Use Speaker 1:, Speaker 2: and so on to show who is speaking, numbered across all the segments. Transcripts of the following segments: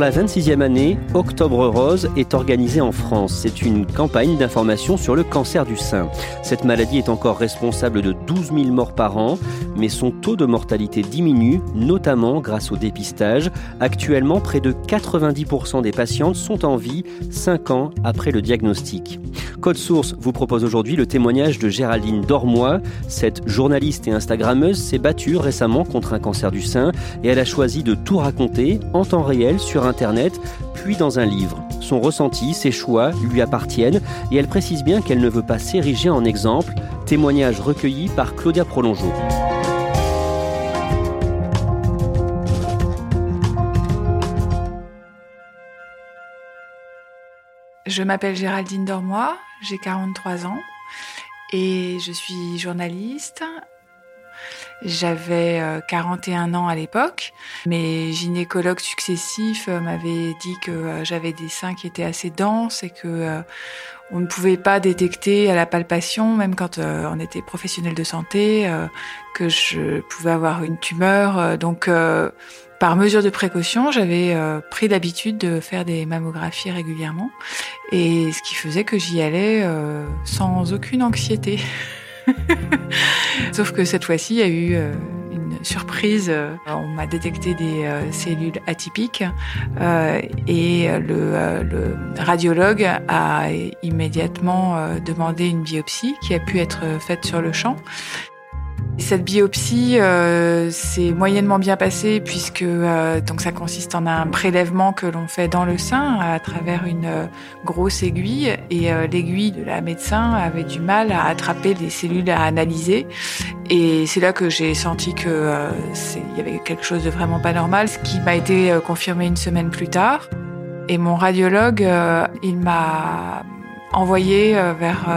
Speaker 1: Pour la 26e année, Octobre Rose est organisée en France. C'est une campagne d'information sur le cancer du sein. Cette maladie est encore responsable de 12 000 morts par an, mais son taux de mortalité diminue, notamment grâce au dépistage. Actuellement, près de 90% des patientes sont en vie 5 ans après le diagnostic. Code Source vous propose aujourd'hui le témoignage de Géraldine Dormois. Cette journaliste et Instagrammeuse s'est battue récemment contre un cancer du sein et elle a choisi de tout raconter en temps réel sur Internet, puis dans un livre. Son ressenti, ses choix lui appartiennent et elle précise bien qu'elle ne veut pas s'ériger en exemple. Témoignage recueilli par Claudia Prolongeau.
Speaker 2: Je m'appelle Géraldine Dormois, j'ai 43 ans et je suis journaliste, j'avais 41 euh, ans à l'époque. Mes gynécologues successifs euh, m'avaient dit que euh, j'avais des seins qui étaient assez denses et que on ne pouvait pas détecter à la palpation, même quand on était professionnel de santé, que je pouvais avoir une tumeur. donc, par mesure de précaution, j'avais pris l'habitude de faire des mammographies régulièrement, et ce qui faisait que j'y allais sans aucune anxiété. Sauf que cette fois-ci, il y a eu euh, une surprise. Euh, on m'a détecté des euh, cellules atypiques et le, le, radiologue a immédiatement demandé une biopsie qui a pu être faite sur le champ. Cette biopsie euh, s'est moyennement bien passée puisque euh, donc ça consiste en un prélèvement que l'on fait dans le sein à travers une euh, grosse aiguille et euh, l'aiguille de la médecin avait du mal à attraper les cellules à analyser et c'est là que j'ai senti que il y avait quelque chose de vraiment pas normal, ce qui m'a été confirmé une semaine plus tard. Et mon radiologue, il m'a envoyé vers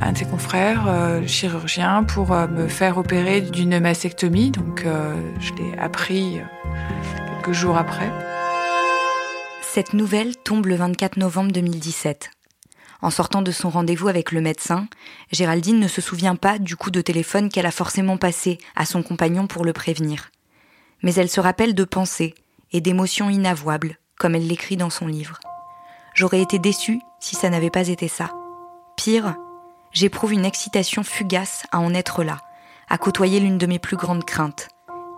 Speaker 2: un de ses confrères euh, chirurgien pour euh, me faire opérer d'une mastectomie. Donc euh, je l'ai appris quelques jours après.
Speaker 3: Cette nouvelle tombe le 24 novembre 2017. En sortant de son rendez-vous avec le médecin, Géraldine ne se souvient pas du coup de téléphone qu'elle a forcément passé à son compagnon pour le prévenir. Mais elle se rappelle de pensées et d'émotions inavouables, comme elle l'écrit dans son livre. J'aurais été déçue si ça n'avait pas été ça. Pire, j'éprouve une excitation fugace à en être là, à côtoyer l'une de mes plus grandes craintes.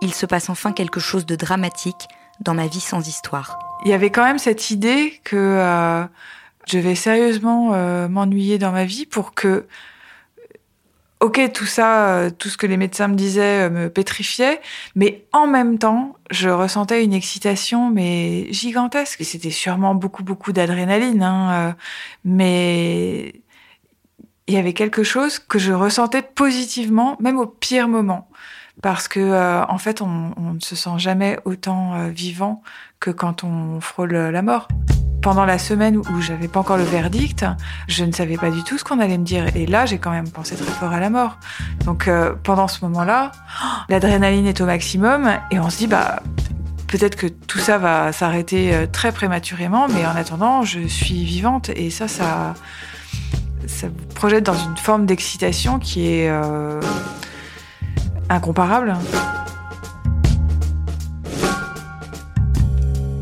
Speaker 3: Il se passe enfin quelque chose de dramatique dans ma vie sans histoire.
Speaker 2: Il y avait quand même cette idée que euh, je vais sérieusement euh, m'ennuyer dans ma vie pour que ok, tout ça, euh, tout ce que les médecins me disaient me pétrifiait, mais en même temps, je ressentais une excitation, mais gigantesque. C'était sûrement beaucoup, beaucoup d'adrénaline, hein, mais il y avait quelque chose que je ressentais positivement, même au pire moment. Parce que, euh, en fait, on, on, ne se sent jamais autant euh, vivant que quand on frôle la mort. Pendant la semaine où j'avais pas encore le verdict, je ne savais pas du tout ce qu'on allait me dire. Et là, j'ai quand même pensé très fort à la mort. Donc, euh, pendant ce moment-là, l'adrénaline est au maximum et on se dit, bah, peut-être que tout ça va s'arrêter très prématurément, mais en attendant, je suis vivante et ça, ça, ça vous projette dans une forme d'excitation qui est euh, incomparable.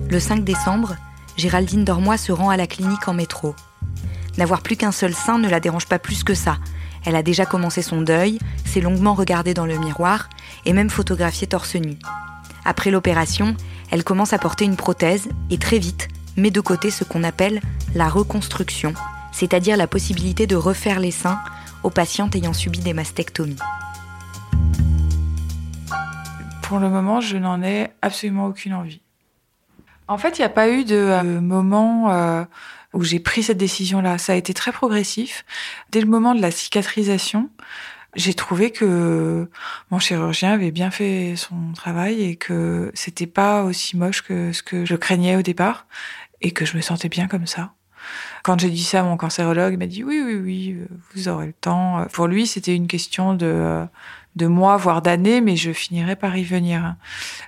Speaker 3: Le 5 décembre, Géraldine Dormois se rend à la clinique en métro. N'avoir plus qu'un seul sein ne la dérange pas plus que ça. Elle a déjà commencé son deuil, s'est longuement regardée dans le miroir et même photographié torse nu. Après l'opération, elle commence à porter une prothèse et très vite met de côté ce qu'on appelle la reconstruction, c'est-à-dire la possibilité de refaire les seins aux patientes ayant subi des mastectomies.
Speaker 2: Pour le moment, je n'en ai absolument aucune envie. En fait, il n'y a pas eu de euh, moment euh, où j'ai pris cette décision-là. Ça a été très progressif. Dès le moment de la cicatrisation, j'ai trouvé que mon chirurgien avait bien fait son travail et que c'était pas aussi moche que ce que je craignais au départ et que je me sentais bien comme ça. Quand j'ai dit ça mon cancérologue, m'a dit oui, oui, oui, vous aurez le temps. Pour lui, c'était une question de de mois, voire d'années, mais je finirai par y venir.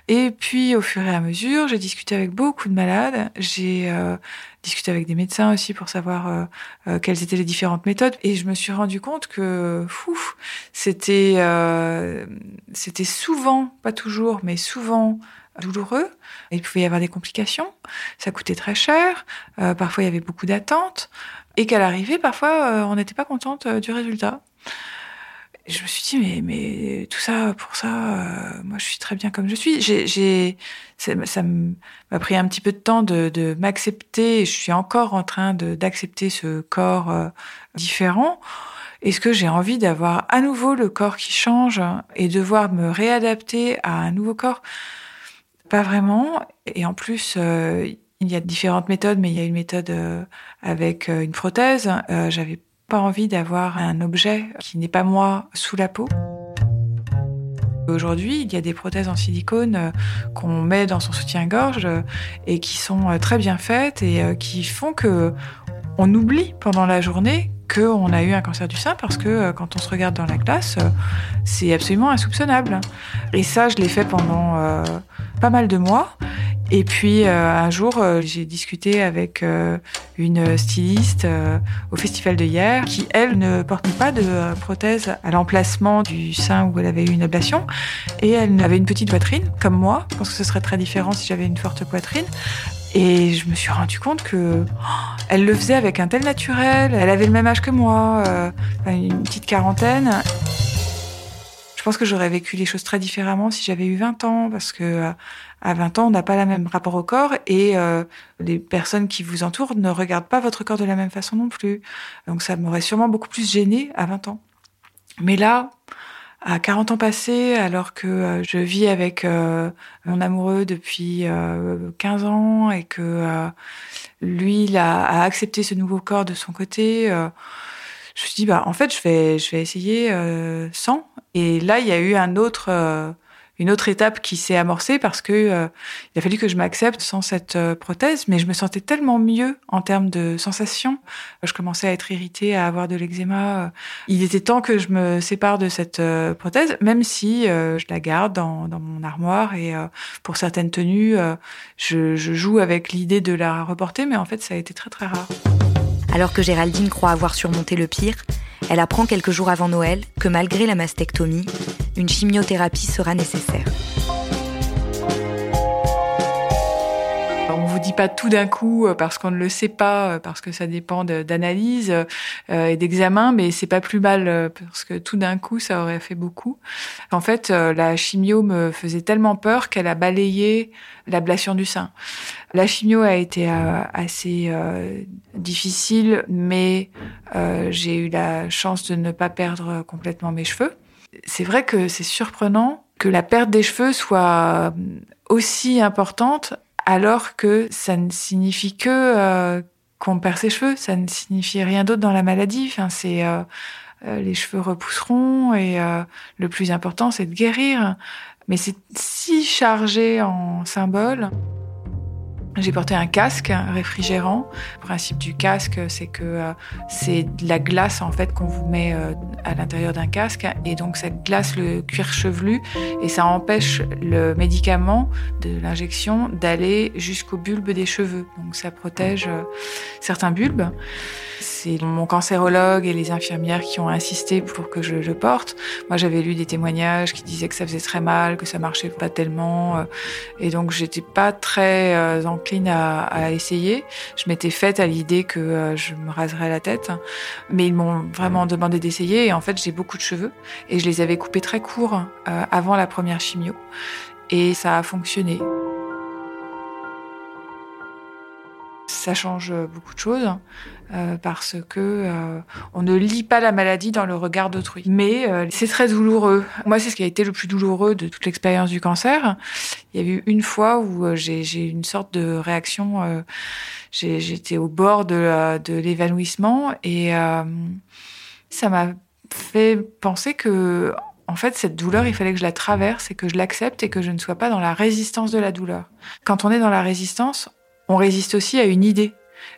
Speaker 2: Et puis, au fur et à mesure, j'ai discuté avec beaucoup de malades. J'ai euh, discuté avec des médecins aussi pour savoir euh, euh, quelles étaient les différentes méthodes. Et je me suis rendu compte que, c'était, c'était souvent, pas toujours, mais souvent douloureux. Il pouvait y avoir des complications. Ça coûtait très cher. parfois, il y avait beaucoup d'attentes. Et qu'à l'arrivée, parfois, on n'était pas contente du résultat je me suis dit, mais, mais tout ça, pour ça, euh, moi, je suis très bien comme je suis. J'ai, ça m'a pris un petit peu de temps de, de m'accepter. Je suis encore en train d'accepter ce corps euh, différent. Est-ce que j'ai envie d'avoir à nouveau le corps qui change et devoir me réadapter à un nouveau corps? Pas vraiment. Et en plus, euh, il y a différentes méthodes, mais il y a une méthode avec une prothèse. J'avais pas envie d'avoir un objet qui n'est pas moi sous la peau. Aujourd'hui, il y a des prothèses en silicone euh, qu'on met dans son soutien-gorge euh, et qui sont euh, très bien faites et qui font que on oublie pendant la journée qu'on a eu un cancer du sein parce que quand on se regarde dans la glace, c'est absolument insoupçonnable. Et ça, je l'ai fait pendant pas mal de mois. Et puis euh, un jour, euh, j'ai discuté avec euh, une styliste au festival de hier qui, elle, ne portait pas de prothèse à l'emplacement du sein où elle avait eu une ablation. Et elle avait une petite poitrine, comme moi. Je pense que ce serait très différent si j'avais une forte poitrine. Et je me suis rendu compte que oh, elle le faisait avec un tel naturel. Elle avait le même âge que moi, une petite quarantaine. Je pense que j'aurais vécu les choses très différemment si j'avais eu 20 ans, parce que à 20 ans, on n'a pas le même rapport au corps et euh, les personnes qui vous entourent ne regardent pas votre corps de la même façon non plus. Donc ça m'aurait sûrement beaucoup plus gêné à 20 ans. Mais là, à 40 ans passés, alors que euh, je vis avec euh, mon amoureux depuis 15 ans et que lui, il a, accepté ce nouveau corps de son côté, je me suis dit, bah, en fait, je vais, je vais essayer sans. Et là, il y a eu un autre une autre étape qui s'est amorcée parce que euh, il a fallu que je m'accepte sans cette euh, prothèse, mais je me sentais tellement mieux en termes de sensations. Je commençais à être irritée, à avoir de l'eczéma. Il était temps que je me sépare de cette euh, prothèse, même si je la garde dans, dans mon armoire et pour certaines tenues, je, je joue avec l'idée de la reporter, mais en fait, ça a été très très rare.
Speaker 3: Alors que Géraldine croit avoir surmonté le pire, elle apprend quelques jours avant Noël que malgré la mastectomie, une chimiothérapie sera nécessaire.
Speaker 2: On vous dit pas tout d'un coup euh, parce qu'on ne le sait pas, euh, parce que ça dépend d'analyse euh, et d'examen, mais c'est pas plus mal parce que tout d'un coup ça aurait fait beaucoup. En fait, la chimio me faisait tellement peur qu'elle a balayé l'ablation du sein. La chimio a été assez difficile, mais j'ai eu la chance de ne pas perdre complètement mes cheveux c'est vrai que c'est surprenant que la perte des cheveux soit aussi importante alors que ça ne signifie que euh, qu'on perd ses cheveux, ça ne signifie rien d'autre dans la maladie. Enfin, c'est euh, euh, les cheveux repousseront et le plus important c'est de guérir. Mais c'est si chargé en symboles. J'ai porté un casque réfrigérant. Le principe du casque, c'est que euh, c'est de la glace en fait qu'on vous met euh, à l'intérieur d'un casque et donc ça glace le cuir chevelu et ça empêche le médicament de l'injection d'aller jusqu'au bulbe des cheveux. Donc ça protège euh, certains bulbes. C'est mon cancérologue et les infirmières qui ont insisté pour que je le porte. Moi, j'avais lu des témoignages qui disaient que ça faisait très mal, que ça marchait pas tellement, euh, et donc j'étais pas très euh, encline à, à essayer. Je m'étais faite à l'idée que euh, je me raserais la tête, mais ils m'ont vraiment demandé d'essayer. Et en fait, j'ai beaucoup de cheveux et je les avais coupés très courts avant la première chimio, et ça a fonctionné. Ça change beaucoup de choses euh, parce que euh, on ne lit pas la maladie dans le regard d'autrui. Mais euh, c'est très douloureux. Moi, c'est ce qui a été le plus douloureux de toute l'expérience du cancer. Il y a eu une fois où j'ai une sorte de réaction. J'étais au bord de, de l'évanouissement et ça m'a fait penser que en fait, cette douleur, il fallait que je la traverse et que je l'accepte et que je ne sois pas dans la résistance de la douleur. Quand on est dans la résistance, on résiste aussi à une idée.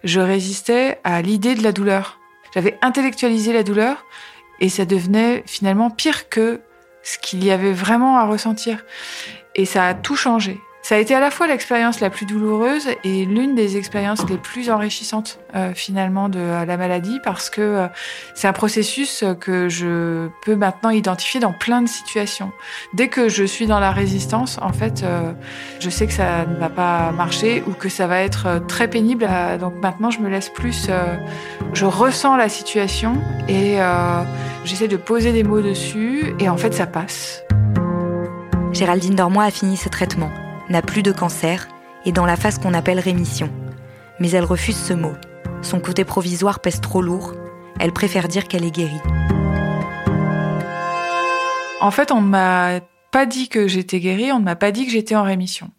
Speaker 2: Je résistais à l'idée de la douleur. J'avais intellectualisé la douleur et ça devenait finalement pire que ce qu'il y avait vraiment à ressentir. Et ça a tout changé. Ça a été à la fois l'expérience la plus douloureuse et l'une des expériences les plus enrichissantes euh, finalement de la maladie parce que euh, c'est un processus que je peux maintenant identifier dans plein de situations. Dès que je suis dans la résistance, en fait, euh, je sais que ça ne va pas marcher ou que ça va être très pénible. donc maintenant, je me laisse plus, je ressens la situation et j'essaie de poser des mots dessus et en fait, ça passe.
Speaker 3: Géraldine Dormois a fini ce traitement n'a plus de cancer et dans la phase qu'on appelle rémission. Mais elle refuse ce mot. Son côté provisoire pèse trop lourd. Elle préfère dire qu'elle est guérie.
Speaker 2: En fait, on m'a pas dit que j'étais guérie, on ne m'a pas dit que j'étais en rémission.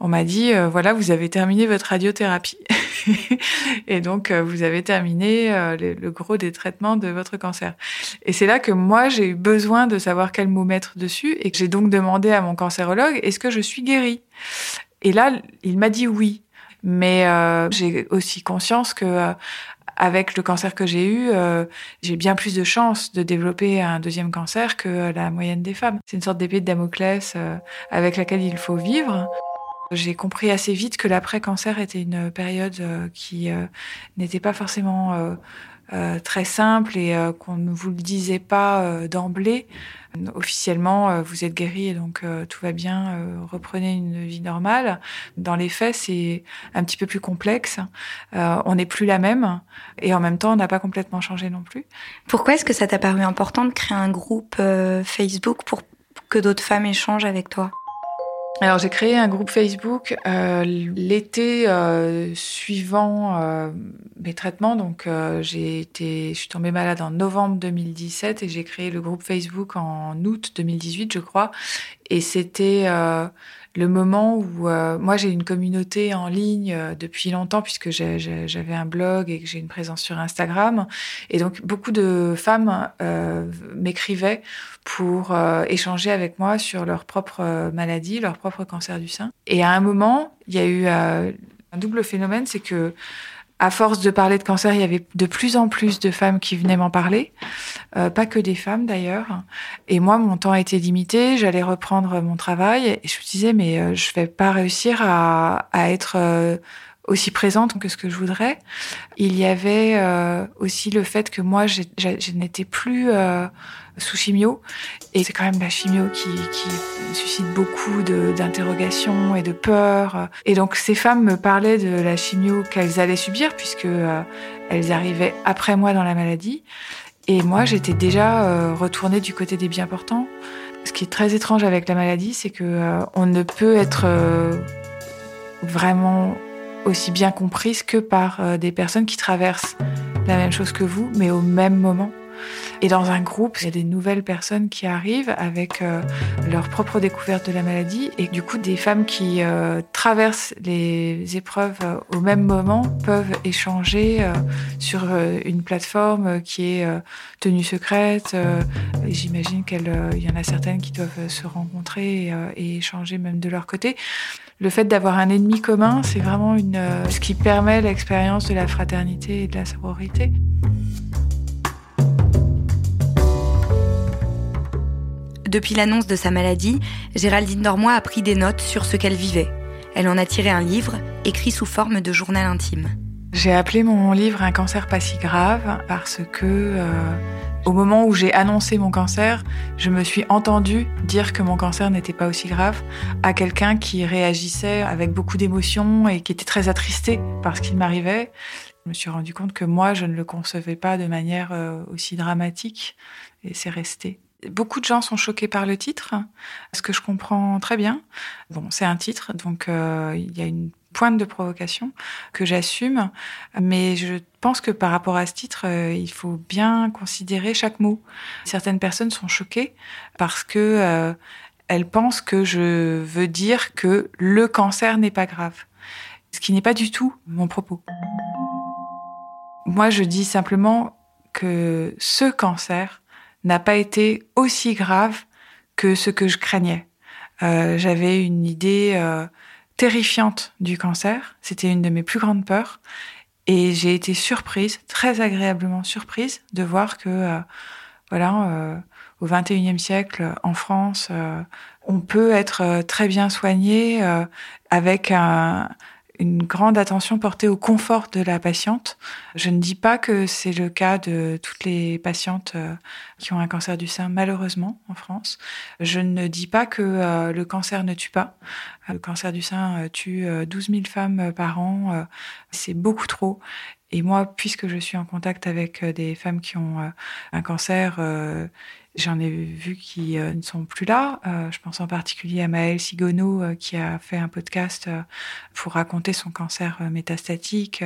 Speaker 2: On m'a dit, euh, voilà, vous avez terminé votre radiothérapie. et donc, euh, vous avez terminé euh, le, gros des traitements de votre cancer. Et c'est là que moi, j'ai eu besoin de savoir quel mot mettre dessus et j'ai donc demandé à mon cancérologue, est-ce que je suis guérie? Et là, il m'a dit oui. Mais j'ai aussi conscience que avec le cancer que j'ai eu, j'ai bien plus de chances de développer un deuxième cancer que la moyenne des femmes. C'est une sorte d'épée de Damoclès avec laquelle il faut vivre. J'ai compris assez vite que l'après-cancer était une période euh, qui euh, n'était pas forcément euh, très simple et qu'on ne vous le disait pas d'emblée. Officiellement, vous êtes guéri et donc tout va bien, reprenez une vie normale. Dans les faits, c'est un petit peu plus complexe. on n'est plus la même et en même temps, on n'a pas complètement changé non plus.
Speaker 3: Pourquoi est-ce que ça t'a paru important de créer un groupe Facebook pour que d'autres femmes échangent avec toi?
Speaker 2: Alors j'ai créé un groupe Facebook euh, l'été euh, suivant euh, mes traitements. Donc euh, j'ai été, je suis tombée malade en novembre 2017 et j'ai créé le groupe Facebook en août 2018, je crois. Et c'était euh, le moment où euh, moi j'ai une communauté en ligne depuis longtemps puisque j'avais un blog et que j'ai une présence sur Instagram et donc beaucoup de femmes m'écrivaient pour échanger avec moi sur leur propre maladie, leur propre cancer du sein. Et à un moment, il y a eu un double phénomène, c'est que à force de parler de cancer, il y avait de plus en plus de femmes qui venaient m'en parler, euh, pas que des femmes d'ailleurs. Et moi, mon temps était limité, j'allais reprendre mon travail et je me disais mais euh, je vais pas réussir à, à être euh, aussi présente que ce que je voudrais. Il y avait euh, aussi le fait que moi, je, n'étais plus euh, sous chimio. Et c'est quand même la chimio qui, suscite beaucoup d'interrogations et de peurs. Et donc, ces femmes me parlaient de la chimio qu'elles allaient subir, puisque euh, elles arrivaient après moi dans la maladie. Et moi, j'étais déjà retournée du côté des bien portants. Ce qui est très étrange avec la maladie, c'est que on ne peut être vraiment aussi bien comprise que par euh, des personnes qui traversent la même chose que vous, mais au même moment. Et dans un groupe, il y a des nouvelles personnes qui arrivent avec euh, leur propre découverte de la maladie et du coup des femmes qui euh, traversent les épreuves au même moment peuvent échanger sur une plateforme qui est tenue secrète. J'imagine qu'il y en a certaines qui doivent se rencontrer et échanger même de leur côté le fait d'avoir un ennemi commun, c'est vraiment euh, ce qui permet l'expérience de la fraternité et de la sororité.
Speaker 3: Depuis l'annonce de sa maladie, Géraldine Dormois a pris des notes sur ce qu'elle vivait. Elle en a tiré un livre, écrit sous forme de journal intime.
Speaker 2: J'ai appelé mon livre Un cancer pas si grave parce que euh, au moment où j'ai annoncé mon cancer, je me suis entendue dire que mon cancer n'était pas aussi grave à quelqu'un qui réagissait avec beaucoup d'émotions et qui était très attristé par ce qui m'arrivait. Je me suis rendu compte que moi, je ne le concevais pas de manière euh, aussi dramatique et c'est resté. Beaucoup de gens sont choqués par le titre, ce que je comprends très bien. Bon, c'est un titre, donc euh, il y a une pointe de provocation que j'assume, mais je pense que par rapport à ce titre, euh, il faut bien considérer chaque mot. Certaines personnes sont choquées parce que euh, elles pensent que je veux dire que le cancer n'est pas grave, ce qui n'est pas du tout mon propos. Moi, je dis simplement que ce cancer n'a pas été aussi grave que ce que je craignais. Euh, J'avais une idée euh, terrifiante du cancer. C'était une de mes plus grandes peurs. Et j'ai été surprise, très agréablement surprise, de voir que, euh, voilà, euh, au XXIe siècle, en France, on peut être très bien soigné avec un, une grande attention portée au confort de la patiente. Je ne dis pas que c'est le cas de toutes les patientes euh, qui ont un cancer du sein, malheureusement, en France. Je ne dis pas que euh, le cancer ne tue pas. Le cancer du sein euh, tue 12 000 femmes par an. C'est beaucoup trop. Et moi, puisque je suis en contact avec des femmes qui ont un cancer, J'en ai vu qui euh, ne sont plus là. Euh, je pense en particulier à Maëlle Sigono euh, qui a fait un podcast pour raconter son cancer métastatique.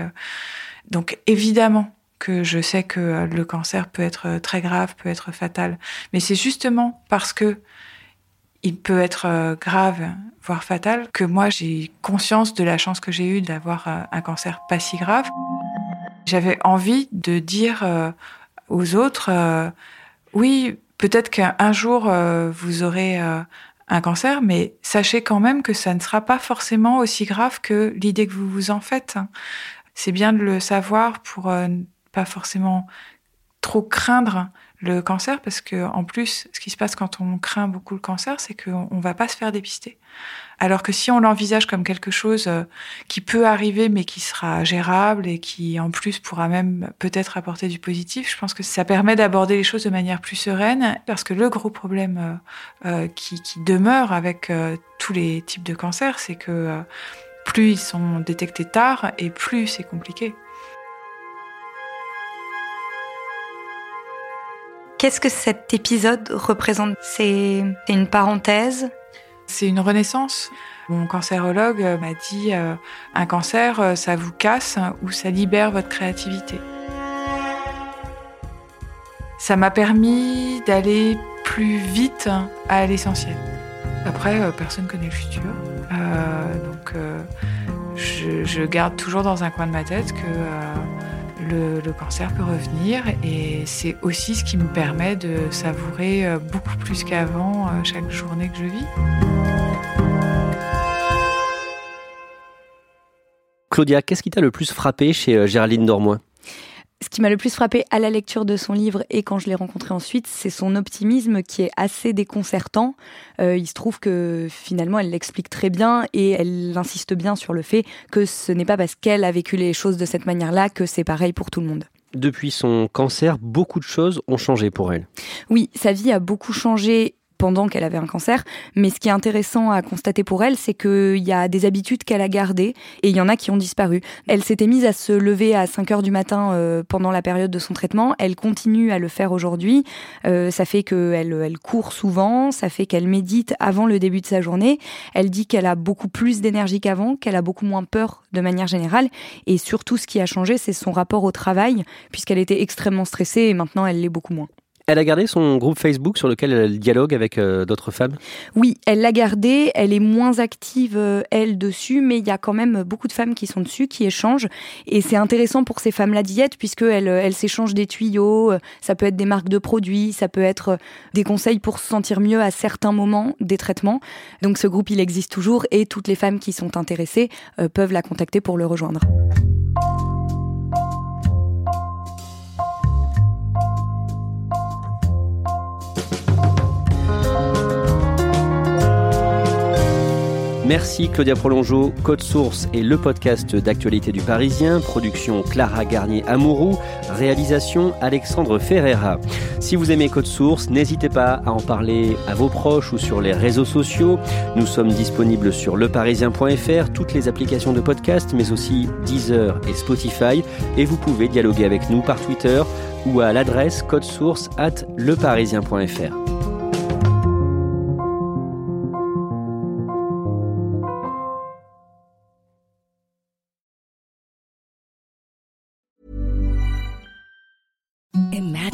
Speaker 2: Donc évidemment que je sais que le cancer peut être très grave, peut être fatal, mais c'est justement parce que il peut être grave, voire fatal, que moi j'ai conscience de la chance que j'ai eue d'avoir un cancer pas si grave. J'avais envie de dire aux autres, oui, Peut-être qu'un jour, euh, vous aurez euh, un cancer, mais sachez quand même que ça ne sera pas forcément aussi grave que l'idée que vous vous en faites. C'est bien de le savoir pour euh, pas forcément trop craindre le cancer parce que en plus ce qui se passe quand on craint beaucoup le cancer c'est qu'on on va pas se faire dépister. Alors que si on l'envisage comme quelque chose euh, qui peut arriver mais qui sera gérable et qui en plus pourra même peut-être apporter du positif je pense que ça permet d'aborder les choses de manière plus sereine. Parce que le gros problème euh, euh, qui, qui, demeure avec tous les types de cancers c'est que plus ils sont détectés tard et plus c'est compliqué
Speaker 3: Qu'est-ce que cet épisode représente? C'est une parenthèse?
Speaker 2: C'est une renaissance. Mon cancérologue m'a dit euh, un cancer, euh, ça vous casse ou ça libère votre créativité. Ça m'a permis d'aller plus vite à l'essentiel. Après, euh, personne ne connaît le futur. donc, je, je, garde toujours dans un coin de ma tête que le, cancer peut revenir et c'est aussi ce qui me permet de savourer euh, beaucoup plus qu'avant euh, chaque journée que je vis.
Speaker 1: Claudia, qu'est-ce qui t'a le plus frappé chez euh, Géraldine Dormois?
Speaker 3: Ce qui m'a le plus frappé à la lecture de son livre et quand je l'ai rencontré ensuite, c'est son optimisme qui est assez déconcertant. Euh, il se trouve que finalement, elle l'explique très bien et elle insiste bien sur le fait que ce n'est pas parce qu'elle a vécu les choses de cette manière-là que c'est pareil pour tout le monde.
Speaker 1: Depuis son cancer, beaucoup de choses ont changé pour elle.
Speaker 3: Oui, sa vie a beaucoup changé pendant qu'elle avait un cancer. Mais ce qui est intéressant à constater pour elle, c'est qu'il y a des habitudes qu'elle a gardées et il y en a qui ont disparu. Elle s'était mise à se lever à 5 heures du matin euh, pendant la période de son traitement. Elle continue à le faire aujourd'hui. Euh, ça fait qu'elle elle court souvent, ça fait qu'elle médite avant le début de sa journée. Elle dit qu'elle a beaucoup plus d'énergie qu'avant, qu'elle a beaucoup moins peur de manière générale. Et surtout, ce qui a changé, c'est son rapport au travail, puisqu'elle était extrêmement stressée et maintenant elle l'est beaucoup moins.
Speaker 1: Elle a gardé son groupe Facebook sur lequel elle dialogue avec euh, d'autres femmes?
Speaker 3: Oui, elle l'a gardé. Elle est moins active, euh, elle, dessus, mais il y a quand même beaucoup de femmes qui sont dessus, qui échangent. Et c'est intéressant pour ces femmes-là d'y être, puisqu'elles elles, s'échangent des tuyaux. Euh, ça peut être des marques de produits, ça peut être des conseils pour se sentir mieux à certains moments des traitements. Donc ce groupe, il existe toujours et toutes les femmes qui sont intéressées peuvent la contacter pour le rejoindre.
Speaker 1: Merci Claudia Prolongeau, Code Source et le podcast d'actualité du Parisien, production Clara Garnier-Amouroux, réalisation Alexandre Ferreira. Si vous aimez Code Source, n'hésitez pas à en parler à vos proches ou sur les réseaux sociaux. Nous sommes disponibles sur leparisien.fr, toutes les applications de podcast, mais aussi Deezer et Spotify. Et vous pouvez dialoguer avec nous par Twitter ou à l'adresse code source at leparisien.fr.